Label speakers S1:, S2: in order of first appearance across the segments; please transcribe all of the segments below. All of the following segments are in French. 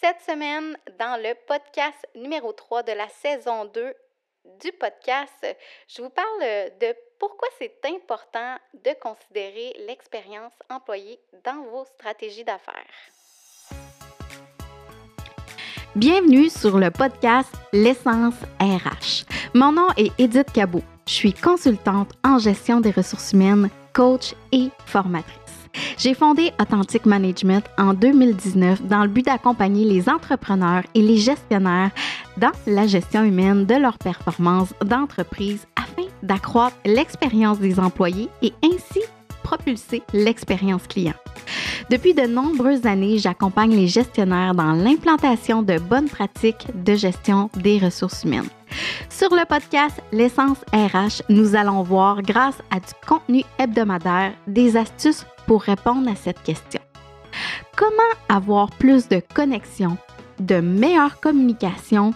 S1: Cette semaine, dans le podcast numéro 3 de la saison 2 du podcast, je vous parle de pourquoi c'est important de considérer l'expérience employée dans vos stratégies d'affaires. Bienvenue sur le podcast L'essence RH. Mon nom est Edith Cabot. Je suis consultante en gestion des ressources humaines, coach et formatrice. J'ai fondé Authentic Management en 2019 dans le but d'accompagner les entrepreneurs et les gestionnaires dans la gestion humaine de leurs performances d'entreprise afin d'accroître l'expérience des employés et ainsi propulser l'expérience client. Depuis de nombreuses années, j'accompagne les gestionnaires dans l'implantation de bonnes pratiques de gestion des ressources humaines. Sur le podcast L'essence RH, nous allons voir, grâce à du contenu hebdomadaire, des astuces pour répondre à cette question. Comment avoir plus de connexion, de meilleure communication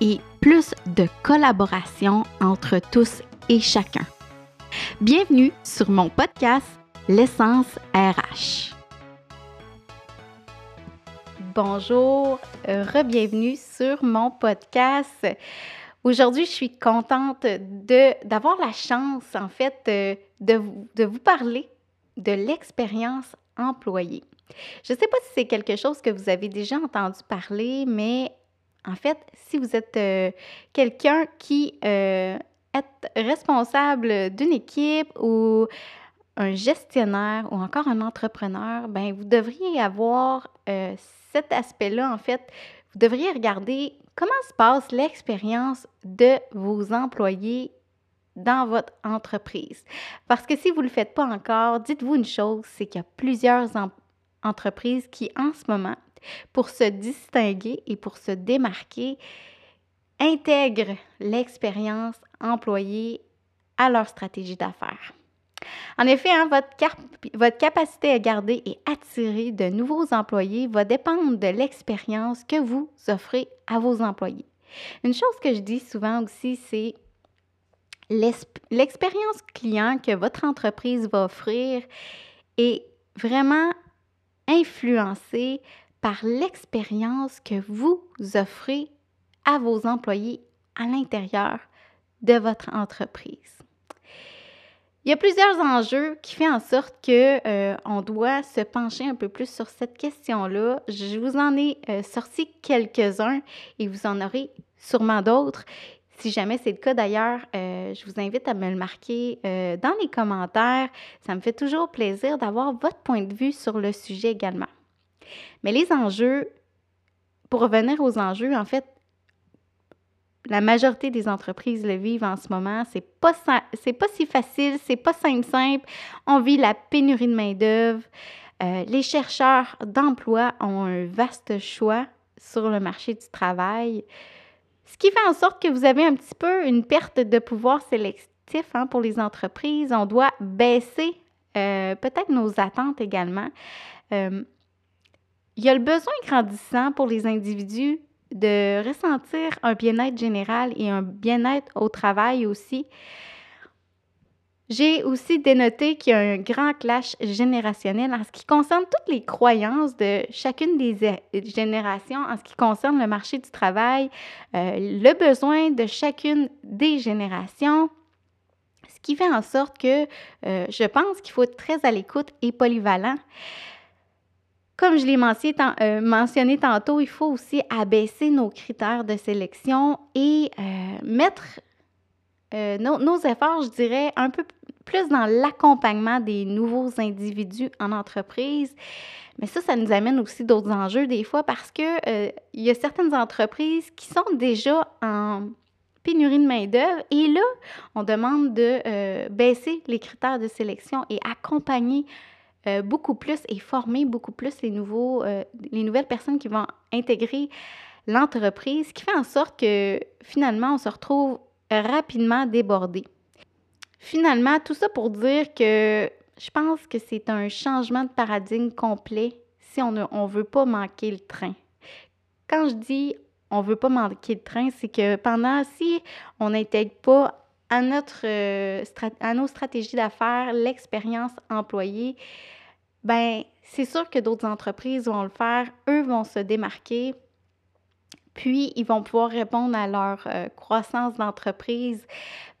S1: et plus de collaboration entre tous et chacun? Bienvenue sur mon podcast L'essence RH. Bonjour, re-bienvenue sur mon podcast. Aujourd'hui, je suis contente d'avoir la chance, en fait, de, de vous parler de l'expérience employée. Je ne sais pas si c'est quelque chose que vous avez déjà entendu parler, mais en fait, si vous êtes euh, quelqu'un qui euh, est responsable d'une équipe ou un gestionnaire ou encore un entrepreneur, ben vous devriez avoir euh, cet aspect-là, en fait. Vous devriez regarder comment se passe l'expérience de vos employés dans votre entreprise. Parce que si vous ne le faites pas encore, dites-vous une chose, c'est qu'il y a plusieurs entreprises qui, en ce moment, pour se distinguer et pour se démarquer, intègrent l'expérience employée à leur stratégie d'affaires. En effet, hein, votre, votre, capacité à garder et attirer de nouveaux employés va dépendre de l'expérience que vous offrez à vos employés. Une chose que je dis souvent aussi, c'est l'expérience client que votre entreprise va offrir est vraiment influencée par l'expérience que vous offrez à vos employés à l'intérieur de votre entreprise. Il y a plusieurs enjeux qui font en sorte que euh, on doit se pencher un peu plus sur cette question-là. Je vous en ai euh, sorti quelques-uns et vous en aurez sûrement d'autres. Si jamais c'est le cas d'ailleurs, euh, je vous invite à me le marquer euh, dans les commentaires. Ça me fait toujours plaisir d'avoir votre point de vue sur le sujet également. Mais les enjeux, pour revenir aux enjeux, en fait, la majorité des entreprises le vivent en ce moment. C'est pas pas si facile, c'est pas simple simple. On vit la pénurie de main d'œuvre. Euh, les chercheurs d'emploi ont un vaste choix sur le marché du travail. Ce qui fait en sorte que vous avez un petit peu une perte de pouvoir sélectif hein, pour les entreprises. On doit baisser euh, peut-être nos attentes également. Euh, il y a le besoin grandissant pour les individus de ressentir un bien-être général et un bien-être au travail aussi. J'ai aussi dénoté qu'il y a un grand clash générationnel en ce qui concerne toutes les croyances de chacune des générations, en ce qui concerne le marché du travail, euh, le besoin de chacune des générations, ce qui fait en sorte que euh, je pense qu'il faut être très à l'écoute et polyvalent. Comme je l'ai euh, mentionné, tantôt, il faut aussi abaisser nos critères de sélection et mettre nos, nos, efforts, je dirais, un peu plus dans l'accompagnement des nouveaux individus en entreprise. Mais ça, ça nous amène aussi d'autres enjeux des fois parce que euh, il y a certaines entreprises qui sont déjà en pénurie de main-d'œuvre et là, on demande de euh, baisser les critères de sélection et accompagner euh, beaucoup plus et former beaucoup plus les, nouveaux, les nouvelles personnes qui vont intégrer l'entreprise, ce qui fait en sorte que finalement, on se retrouve rapidement débordé. Finalement, tout ça pour dire que je pense que c'est un changement de paradigme complet si on ne on veut pas manquer le train. Quand je dis on veut pas manquer le train, c'est que pendant, si on n'intègre pas à, notre, euh, à nos stratégies d'affaires l'expérience employée, ben c'est sûr que d'autres entreprises vont le faire, eux vont se démarquer puis ils vont pouvoir répondre à leur euh, croissance d'entreprise.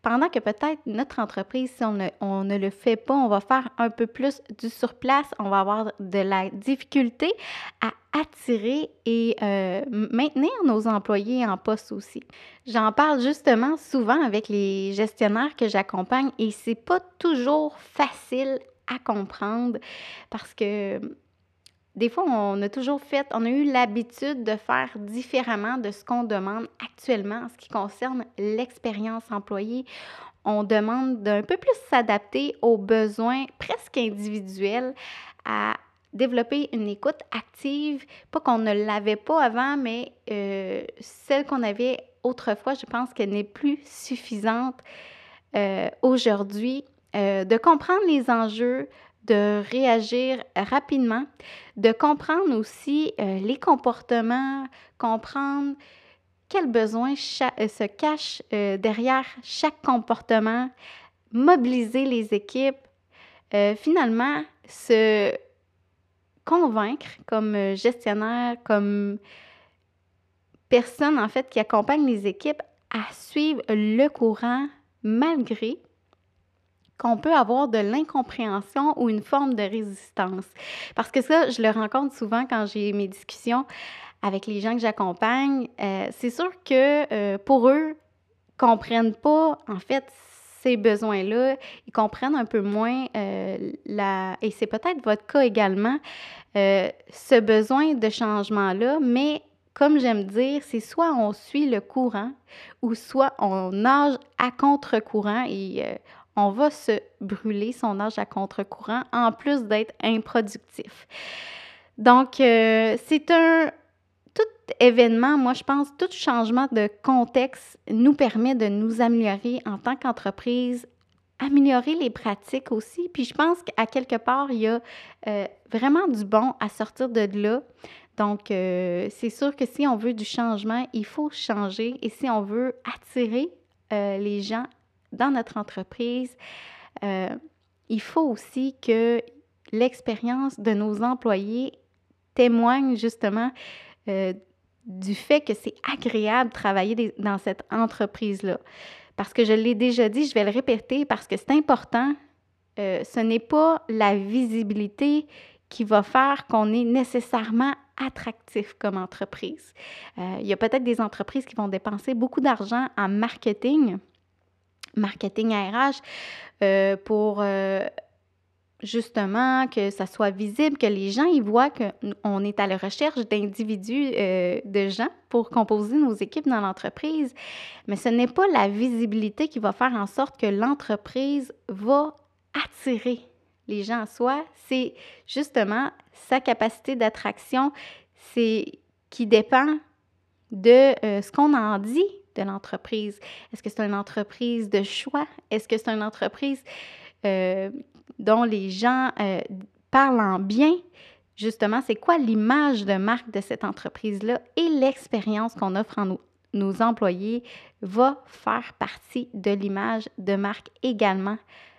S1: Pendant que peut-être notre entreprise, si on ne, le fait pas, on va faire un peu plus du surplace, on va avoir de la difficulté à attirer et euh, maintenir nos employés en poste aussi. J'en parle justement souvent avec les gestionnaires que j'accompagne et c'est pas toujours facile à comprendre parce que des fois, on a toujours fait, on a eu l'habitude de faire différemment de ce qu'on demande actuellement en ce qui concerne l'expérience employée. On demande d'un peu plus s'adapter aux besoins presque individuels, à développer une écoute active, pas qu'on ne l'avait pas avant, mais euh, celle qu'on avait autrefois, je pense qu'elle n'est plus suffisante euh, aujourd'hui. Euh, de comprendre les enjeux, de réagir rapidement, de comprendre aussi euh, les comportements, comprendre quels besoins euh, se cachent euh, derrière chaque comportement, mobiliser les équipes, finalement se convaincre comme gestionnaire, comme personne en fait qui accompagne les équipes à suivre le courant malgré qu'on peut avoir de l'incompréhension ou une forme de résistance. Parce que ça, je le rencontre souvent quand j'ai mes discussions avec les gens que j'accompagne. Euh, c'est sûr que euh, pour eux, comprennent pas, en fait, ces besoins-là. Ils comprennent un peu moins euh, la... Et c'est peut-être votre cas également, ce besoin de changement-là, mais comme j'aime dire, c'est soit on suit le courant ou soit on nage à contre-courant et on va se brûler son âge à contre-courant en plus d'être improductif. Donc, euh, c'est un... Tout événement, moi je pense, tout changement de contexte nous permet de nous améliorer en tant qu'entreprise, améliorer les pratiques aussi. Puis je pense qu'à quelque part, il y a euh, vraiment du bon à sortir de là. Donc, euh, c'est sûr que si on veut du changement, il faut changer. Et si on veut attirer les gens dans notre entreprise, euh, il faut aussi que l'expérience de nos employés témoigne justement euh, du fait que c'est agréable de travailler dans cette entreprise-là. Parce que je l'ai déjà dit, je vais le répéter parce que c'est important. Euh, ce n'est pas la visibilité qui va faire qu'on est nécessairement attractif comme entreprise. il y a peut-être des entreprises qui vont dépenser beaucoup d'argent en marketing, marketing RH euh, pour euh, justement que ça soit visible, que les gens y voient qu'on est à la recherche d'individus, euh, de gens pour composer nos équipes dans l'entreprise. Mais ce n'est pas la visibilité qui va faire en sorte que l'entreprise va attirer les gens à soi, c'est justement sa capacité d'attraction, qui dépend de ce qu'on en dit de l'entreprise? Est-ce que c'est une entreprise de choix? Est-ce que c'est une entreprise euh, dont les gens euh, parlent en bien? Justement, c'est quoi l'image de marque de cette entreprise-là et l'expérience qu'on offre à nos, nos employés va faire partie de l'image de marque également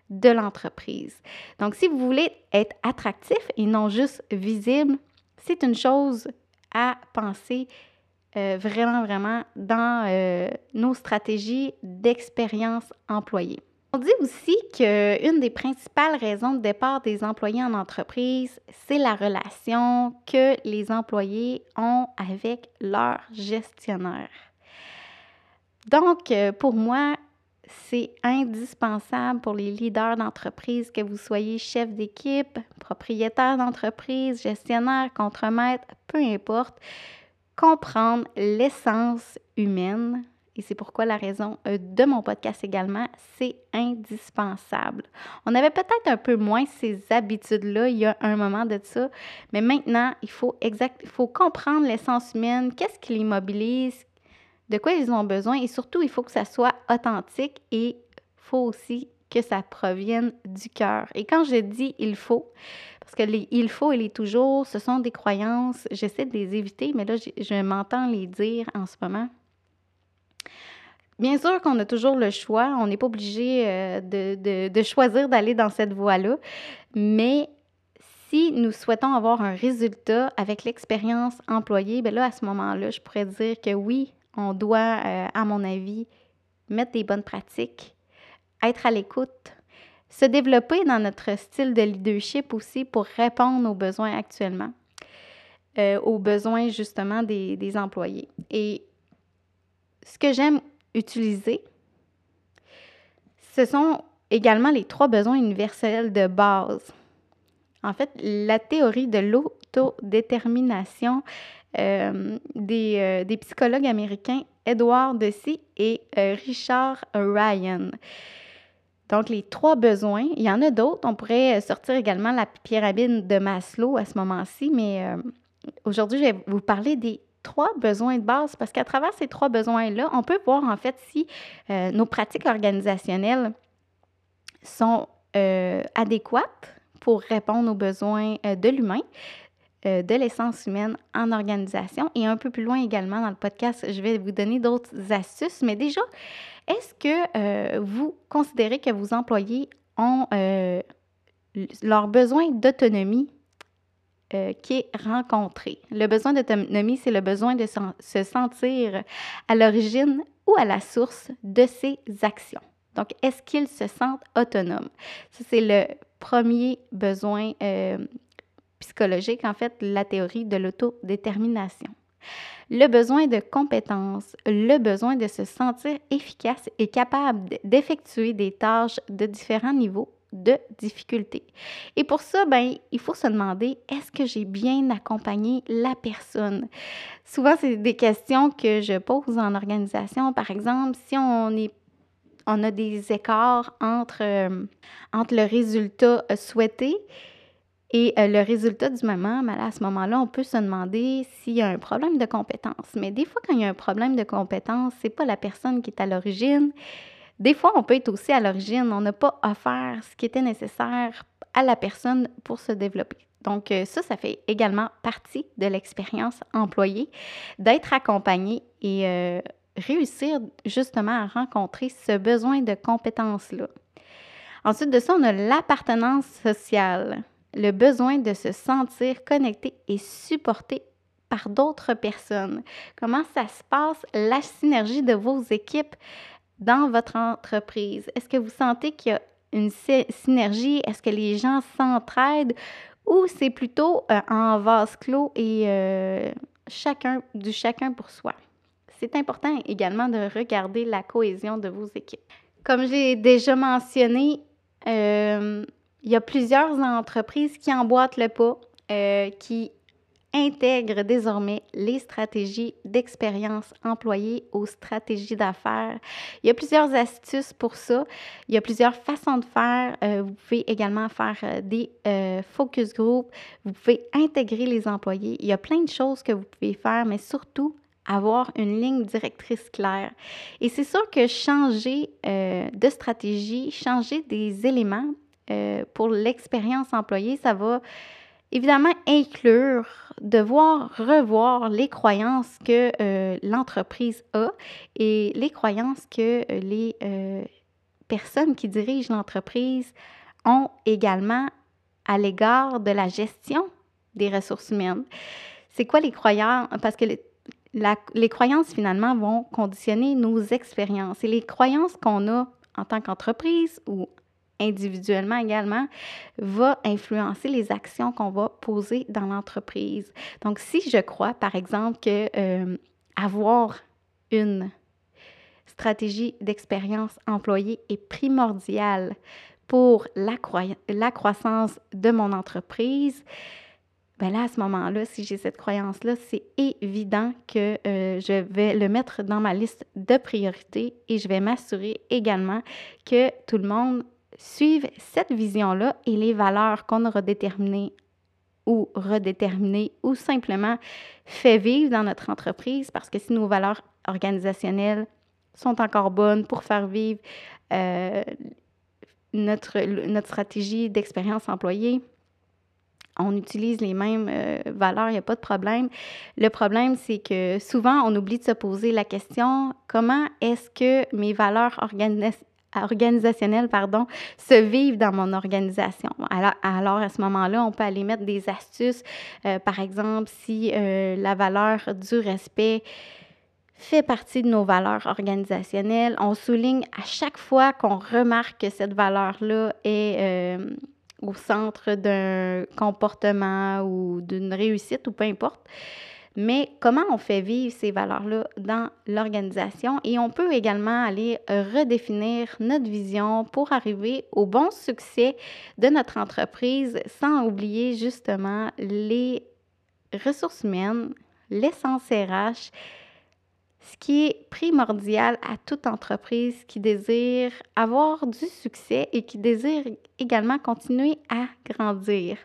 S1: de l'entreprise. Donc, si vous voulez être attractif et non juste visible, c'est une chose à penser euh, vraiment, vraiment dans euh, nos stratégies d'expérience employée. On dit aussi qu'une des principales raisons de départ des employés en entreprise, c'est la relation que les employés ont avec leur gestionnaire. Donc, euh, pour moi, c'est indispensable pour les leaders d'entreprise que vous soyez chef d'équipe, propriétaire d'entreprise, gestionnaire, contremaître, peu importe, comprendre l'essence humaine. Et c'est pourquoi la raison euh, de mon podcast également, c'est indispensable. On avait peut-être un peu moins ces habitudes-là il y a un moment de ça, mais maintenant, il faut, exact, il faut comprendre l'essence humaine, qu'est-ce qui les mobilise, de quoi ils ont besoin et surtout, il faut que ça soit authentique et il faut aussi que ça provienne du cœur. Et quand je dis il faut, parce que les il faut et les toujours, ce sont des croyances, j'essaie de les éviter, mais là, je, m'entends les dire en ce moment. Bien sûr qu'on a toujours le choix, on n'est pas obligé euh, de, choisir d'aller dans cette voie-là, mais Si nous souhaitons avoir un résultat avec l'expérience employée, bien là, à ce moment-là, je pourrais dire que oui, on doit, euh, à mon avis, mettre des bonnes pratiques, être à l'écoute, se développer dans notre style de leadership aussi pour répondre aux besoins actuellement, euh, aux besoins justement des, des employés. Et ce que j'aime utiliser, ce sont également les trois besoins universels de base. En fait, la théorie de l'autodétermination euh, des, euh, des, psychologues américains Edward Deci et Richard Ryan. Donc, les trois besoins, il y en a d'autres. On pourrait sortir également la pyramide de Maslow à ce moment-ci, mais aujourd'hui, je vais vous parler des trois besoins de base parce qu'à travers ces trois besoins-là, on peut voir en fait si nos pratiques organisationnelles sont adéquates pour répondre aux besoins de l'humain, euh, de l'essence humaine en organisation. Et un peu plus loin également dans le podcast, je vais vous donner d'autres astuces. Mais déjà, est-ce que euh, vous considérez que vos employés ont euh, leur besoin d'autonomie qui est rencontré? Le besoin d'autonomie, c'est le besoin de se sentir à l'origine ou à la source de ses actions. Donc, est-ce qu'ils se sentent autonomes? Ça, c'est le premier besoin psychologique, en fait, la théorie de l'autodétermination. Le besoin de compétences, le besoin de se sentir efficace et capable d'effectuer des tâches de différents niveaux de difficulté. Et pour ça, ben, il faut se demander, est-ce que j'ai bien accompagné la personne? Souvent, c'est des questions que je pose en organisation. Par exemple, si on est on a des écarts entre, euh, entre le résultat souhaité et euh, le résultat du moment, ben à ce moment-là, on peut se demander s'il y a un problème de compétence. Mais des fois, quand il y a un problème de compétence, c'est pas la personne qui est à l'origine. Des fois, on peut être aussi à l'origine. On n'a pas offert ce qui était nécessaire à la personne pour se développer. Donc, euh, ça, ça fait également partie de l'expérience employée, d'être accompagné et euh, réussir justement à rencontrer ce besoin de compétence-là. Ensuite de ça, on a l'appartenance sociale le besoin de se sentir connecté et supporté par d'autres personnes. Comment ça se passe, la synergie de vos équipes dans votre entreprise? Est-ce que vous sentez qu'il y a une synergie? Est-ce que les gens s'entraident? Ou c'est plutôt euh, en vase clos et euh, chacun du chacun pour soi? C'est important également de regarder la cohésion de vos équipes. Comme j'ai déjà mentionné, euh, il y a plusieurs entreprises qui emboîtent le pas, euh, qui intègrent désormais les stratégies d'expérience employée aux stratégies d'affaires. Il y a plusieurs astuces pour ça. Il y a plusieurs façons de faire. Euh, vous pouvez également faire euh, des focus group. Vous pouvez intégrer les employés. Il y a plein de choses que vous pouvez faire, mais surtout avoir une ligne directrice claire. Et c'est sûr que changer de stratégie, changer des éléments euh, pour l'expérience employée, ça va évidemment inclure devoir revoir les croyances que euh, l'entreprise a et les croyances que euh, les personnes qui dirigent l'entreprise ont également à l'égard de la gestion des ressources humaines. C'est quoi les croyances? Parce que les croyances, finalement, vont conditionner nos expériences. Et les croyances qu'on a en tant qu'entreprise ou individuellement également, va influencer les actions qu'on va poser dans l'entreprise. Donc, si je crois, par exemple, que euh, avoir une stratégie d'expérience employée est primordiale pour la, croissance de mon entreprise, ben là, à ce moment-là, si j'ai cette croyance-là, c'est évident que euh, je vais le mettre dans ma liste de priorités et je vais m'assurer également que tout le monde suivent cette vision-là et les valeurs qu'on aura déterminées ou redéterminées ou simplement fait vivre dans notre entreprise parce que si nos valeurs organisationnelles sont encore bonnes pour faire vivre euh, notre, notre stratégie d'expérience employée, on utilise les mêmes euh, valeurs, il n'y a pas de problème. Le problème, c'est que souvent, on oublie de se poser la question, comment est-ce que mes valeurs organisationnelles pardon, se vivent dans mon organisation. Alors, alors à ce moment-là, on peut aller mettre des astuces. Euh, par exemple, si euh, la valeur du respect fait partie de nos valeurs organisationnelles, on souligne à chaque fois qu'on remarque que cette valeur-là est euh, au centre d'un comportement ou d'une réussite ou peu importe mais comment on fait vivre ces valeurs-là dans l'organisation? Et on peut également aller redéfinir notre vision pour arriver au bon succès de notre entreprise sans oublier justement les ressources humaines, l'essence RH, ce qui est primordial à toute entreprise qui désire avoir du succès et qui désire également continuer à grandir.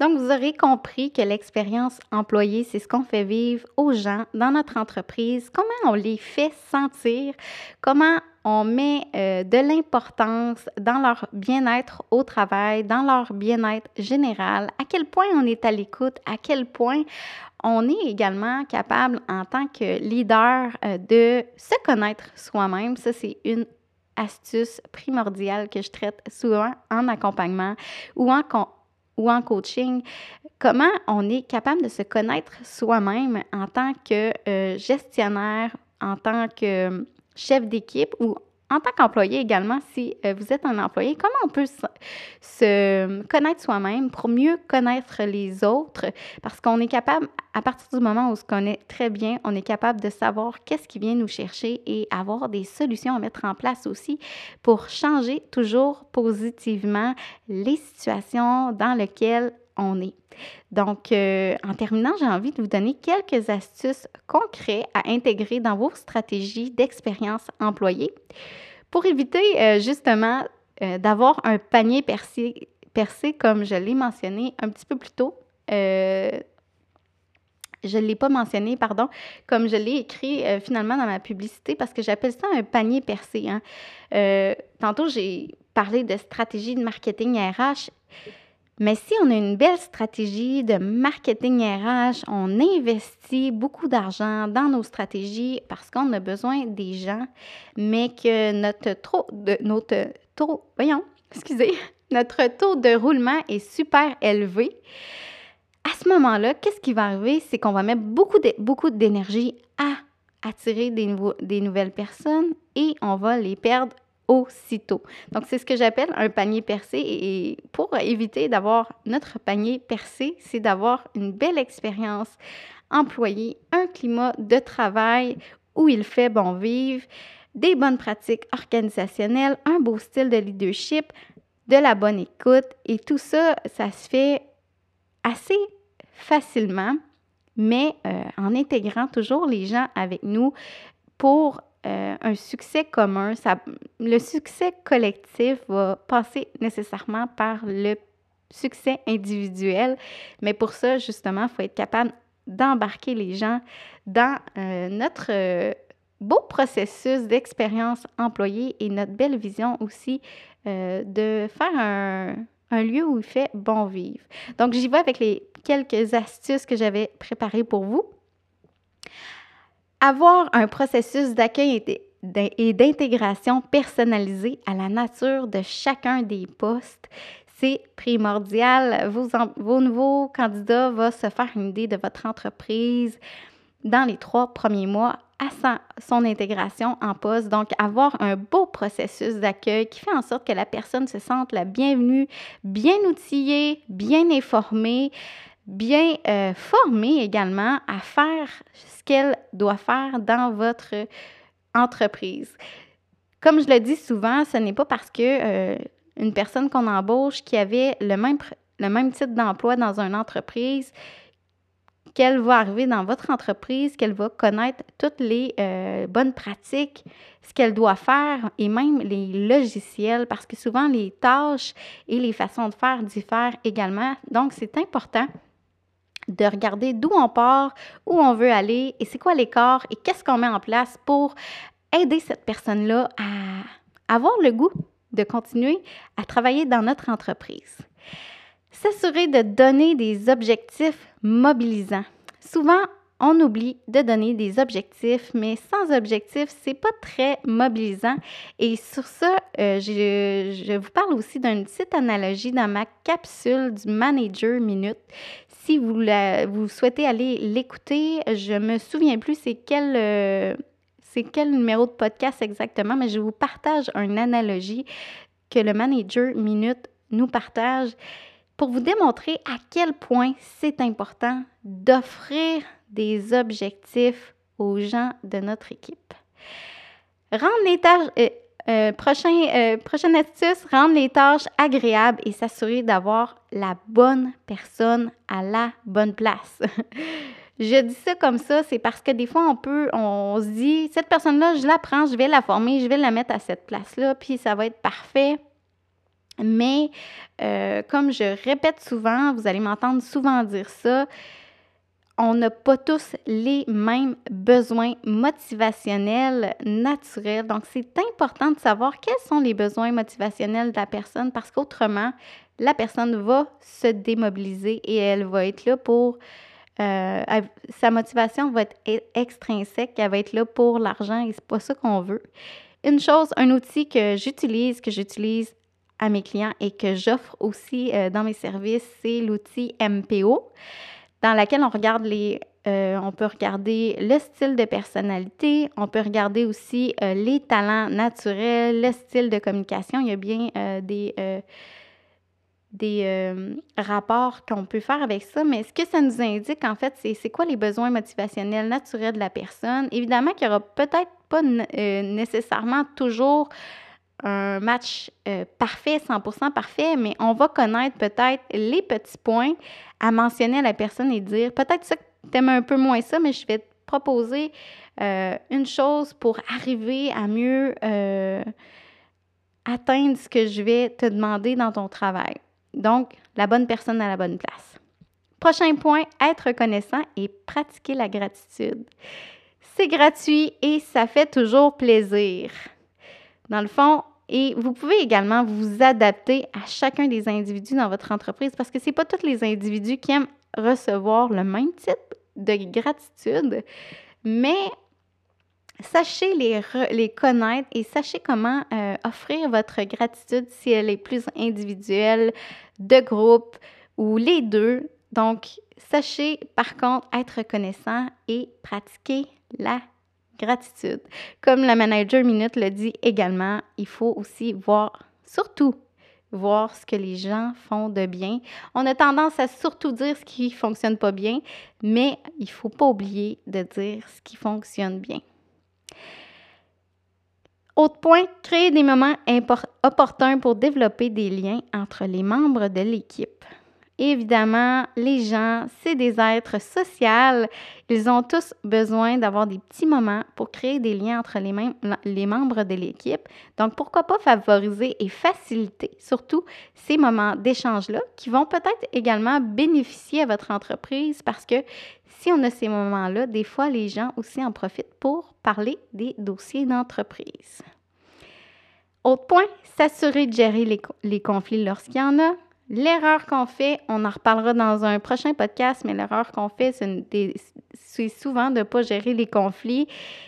S1: Donc, vous aurez compris que l'expérience employée, c'est ce qu'on fait vivre aux gens dans notre entreprise, comment on les fait sentir, comment on met euh, de l'importance dans leur bien-être au travail, dans leur bien-être général, à quel point on est à l'écoute, à quel point on est également capable en tant que leader euh, de se connaître soi-même. Ça, c'est une astuce primordiale que je traite souvent en accompagnement ou en, ou en coaching, comment on est capable de se connaître soi-même en tant que euh, gestionnaire, en tant que chef d'équipe ou en tant qu'employé également, si euh, vous êtes un employé, comment on peut se, connaître soi-même pour mieux connaître les autres? Parce qu'on est capable, à partir du moment où on se connaît très bien, on est capable de savoir qu'est-ce qui vient nous chercher et avoir des solutions à mettre en place aussi pour changer toujours positivement les situations dans lesquelles est. Donc, euh, en terminant, j'ai envie de vous donner quelques astuces concrètes à intégrer dans vos stratégies d'expérience employée pour éviter euh, justement euh, d'avoir un panier percé, percé, comme je l'ai mentionné un petit peu plus tôt. je ne l'ai pas mentionné, pardon, comme je l'ai écrit finalement dans ma publicité parce que j'appelle ça un panier percé. Hein. tantôt, j'ai parlé de stratégie de marketing RH. Mais si on a une belle stratégie de marketing RH, on investit beaucoup d'argent dans nos stratégies parce qu'on a besoin des gens, mais que notre taux de notre taux, voyons, excusez, notre taux de roulement est super élevé. À ce moment-là, qu'est-ce qui va arriver? C'est qu'on va mettre beaucoup, de, beaucoup d'énergie à attirer des nouvelles personnes et on va les perdre aussitôt. Donc, c'est ce que j'appelle un panier percé. Et pour éviter d'avoir notre panier percé, c'est d'avoir une belle expérience employée, un climat de travail où il fait bon vivre, des bonnes pratiques organisationnelles, un beau style de leadership, de la bonne écoute. Et tout ça, ça se fait assez facilement, mais euh, en intégrant toujours les gens avec nous pour euh, un succès commun, ça, le succès collectif va passer nécessairement par le succès individuel, mais pour ça, justement, il faut être capable d'embarquer les gens dans euh, notre euh, beau processus d'expérience employée et notre belle vision aussi de faire un, un, lieu où il fait bon vivre. Donc, j'y vais avec les quelques astuces que j'avais préparées pour vous. Avoir un processus d'accueil et d'intégration personnalisé à la nature de chacun des postes, c'est primordial. Vos, nouveaux candidats vont se faire une idée de votre entreprise dans les trois premiers mois à son intégration en poste. Donc, avoir un beau processus d'accueil qui fait en sorte que la personne se sente la bienvenue, bien outillée, bien informée, bien euh, formée également à faire ce qu'elle doit faire dans votre entreprise. Comme je le dis souvent, ce n'est pas parce que euh, une personne qu'on embauche qui avait le même, le même titre d'emploi dans une entreprise qu'elle va arriver dans votre entreprise, qu'elle va connaître toutes les euh, bonnes pratiques, ce qu'elle doit faire et même les logiciels, parce que souvent les tâches et les façons de faire diffèrent également. Donc, c'est important de regarder d'où on part, où on veut aller et c'est quoi l'écart et qu'est-ce qu'on met en place pour aider cette personne-là à avoir le goût de continuer à travailler dans notre entreprise. S'assurer de donner des objectifs mobilisants. Souvent, on oublie de donner des objectifs, mais sans objectifs, c'est pas très mobilisant. Et sur ça, euh, je, vous parle aussi d'une petite analogie dans ma capsule du Manager Minute. Si vous, souhaitez aller l'écouter, je me souviens plus c'est quel, euh, c'est quel numéro de podcast exactement, mais je vous partage une analogie que le Manager Minute nous partage pour vous démontrer à quel point c'est important d'offrir des objectifs aux gens de notre équipe. Les tâches, euh, euh, prochain, prochaine astuce, rendre les tâches agréables et s'assurer d'avoir la bonne personne à la bonne place. je dis ça comme ça, c'est parce que des fois, on peut, on se dit, cette personne-là, je la prends, je vais la former, je vais la mettre à cette place-là, puis ça va être parfait. Mais euh, comme je répète souvent, vous allez m'entendre souvent dire ça, on n'a pas tous les mêmes besoins motivationnels naturels. Donc, c'est important de savoir quels sont les besoins motivationnels de la personne parce qu'autrement, la personne va se démobiliser et elle va être là pour... Euh, sa motivation va être e-, extrinsèque, elle va être là pour l'argent et c'est pas ça qu'on veut. Une chose, un outil que j'utilise, que j'utilise à mes clients et que j'offre aussi euh, dans mes services, c'est l'outil MPO, dans lequel on regarde les, euh, on peut regarder le style de personnalité, on peut regarder aussi les talents naturels, le style de communication. Il y a bien des, des rapports qu'on peut faire avec ça, mais ce que ça nous indique, en fait, c'est quoi les besoins motivationnels naturels de la personne? Évidemment qu'il n'y aura peut-être pas nécessairement toujours un match euh, parfait, 100% parfait, mais on va connaître peut-être les petits points à mentionner à la personne et dire peut-être ça que tu aimes un peu moins ça, mais je vais te proposer euh, une chose pour arriver à mieux euh, atteindre ce que je vais te demander dans ton travail. Donc, la bonne personne à la bonne place. Prochain point, être reconnaissant et pratiquer la gratitude. C'est gratuit et ça fait toujours plaisir. Dans le fond, et vous pouvez également vous adapter à chacun des individus dans votre entreprise parce que ce n'est pas tous les individus qui aiment recevoir le même type de gratitude, mais sachez les, connaître et sachez comment euh, offrir votre gratitude si elle est plus individuelle, de groupe ou les deux. Donc, sachez par contre être reconnaissant et pratiquer la gratitude. Comme la manager Minute le dit également, il faut aussi voir, surtout, voir ce que les gens font de bien. On a tendance à surtout dire ce qui fonctionne pas bien, mais il faut pas oublier de dire ce qui fonctionne bien. Autre point, créer des moments opportuns pour développer des liens entre les membres de l'équipe. Évidemment, les gens, c'est des êtres sociaux. Ils ont tous besoin d'avoir des petits moments pour créer des liens entre les, membres de l'équipe. Donc, pourquoi pas favoriser et faciliter surtout ces moments d'échange-là qui vont peut-être également bénéficier à votre entreprise parce que si on a ces moments-là, des fois, les gens aussi en profitent pour parler des dossiers d'entreprise. Autre point, s'assurer de gérer les conflits lorsqu'il y en a. L'erreur qu'on fait, on en reparlera dans un prochain podcast, mais l'erreur qu'on fait, c'est souvent de ne pas gérer les conflits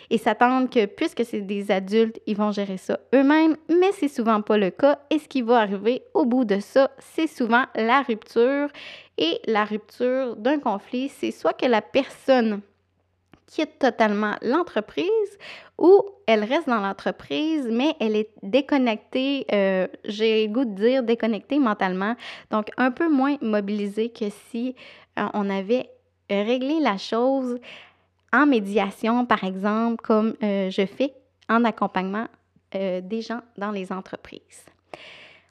S1: et s'attendre que puisque c'est des adultes, ils vont gérer ça eux-mêmes, mais c'est souvent pas le cas. Et ce qui va arriver au bout de ça, c'est souvent la rupture. Et la rupture d'un conflit, c'est soit que la personne quitte totalement l'entreprise ou elle reste dans l'entreprise, mais elle est déconnectée, euh, j'ai le goût de dire déconnectée mentalement, donc un peu moins mobilisée que si euh, on avait réglé la chose en médiation, par exemple, comme euh, je fais en accompagnement des gens dans les entreprises.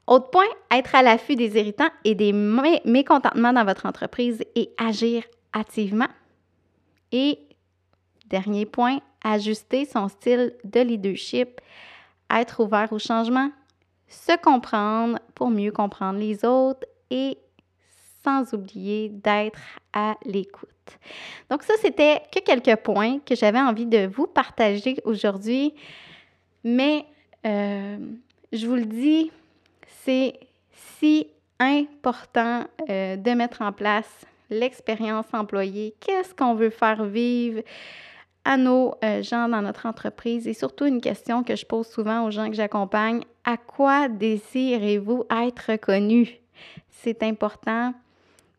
S1: Autre point, être à l'affût des irritants et des mécontentements dans votre entreprise et agir activement. Et Dernier point, ajuster son style de leadership, être ouvert au changement, se comprendre pour mieux comprendre les autres et sans oublier d'être à l'écoute. Donc ça, c'était que quelques points que j'avais envie de vous partager aujourd'hui. Mais euh, je vous le dis, c'est si important euh, de mettre en place l'expérience employée, qu'est-ce qu'on veut faire vivre? À nos euh, gens dans notre entreprise et surtout une question que je pose souvent aux gens que j'accompagne, à quoi désirez-vous être reconnu? C'est important.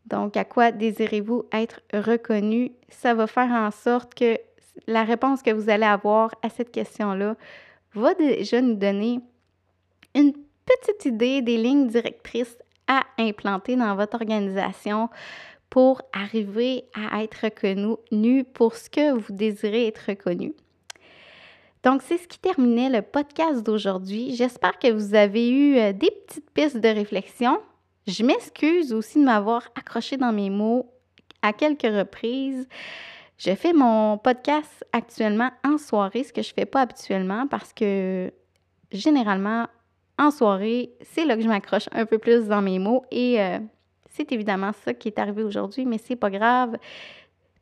S1: Donc, à quoi désirez-vous être reconnu? Ça va faire en sorte que la réponse que vous allez avoir à cette question-là va déjà nous donner une petite idée des lignes directrices à implanter dans votre organisation pour arriver à être reconnu pour ce que vous désirez être reconnu. Donc, c'est ce qui terminait le podcast d'aujourd'hui. J'espère que vous avez eu euh, des petites pistes de réflexion. Je m'excuse aussi de m'avoir accroché dans mes mots à quelques reprises. Je fais mon podcast actuellement en soirée, ce que je ne fais pas habituellement parce que généralement, en soirée, c'est là que je m'accroche un peu plus dans mes mots et euh, c'est évidemment ça qui est arrivé aujourd'hui, mais c'est pas grave.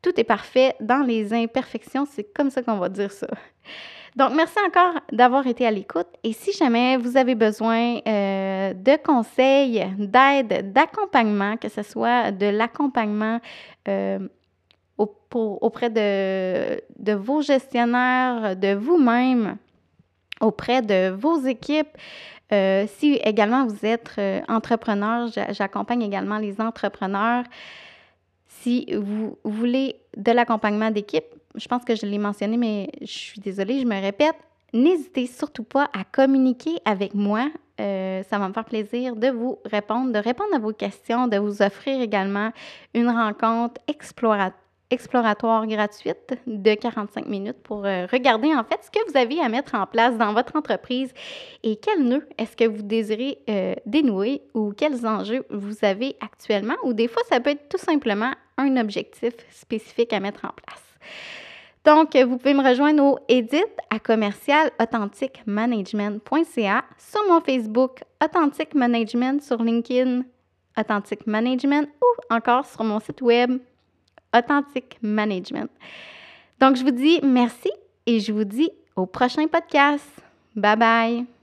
S1: Tout est parfait dans les imperfections, c'est comme ça qu'on va dire ça. Donc, merci encore d'avoir été à l'écoute. Et si jamais vous avez besoin euh, de conseils, d'aide, d'accompagnement, que ce soit de l'accompagnement euh, auprès de, de vos gestionnaires, de vous-même, auprès de vos équipes, euh, si également vous êtes euh, entrepreneur, j'accompagne également les entrepreneurs. Si vous voulez de l'accompagnement d'équipe, je pense que je l'ai mentionné, mais je suis désolée, je me répète, n'hésitez surtout pas à communiquer avec moi. Euh, ça va me faire plaisir de vous répondre, de répondre à vos questions, de vous offrir également une rencontre exploratoire exploratoire gratuite de 45 minutes pour euh, regarder en fait ce que vous avez à mettre en place dans votre entreprise et quel nœud est-ce que vous désirez euh, dénouer ou quels enjeux vous avez actuellement ou des fois ça peut être tout simplement un objectif spécifique à mettre en place. Donc, vous pouvez me rejoindre au edit à commercial management.ca sur mon Facebook Authentic Management, sur LinkedIn Authentic Management ou encore sur mon site web Authentic Management. Donc, je vous dis merci et je vous dis au prochain podcast. Bye bye.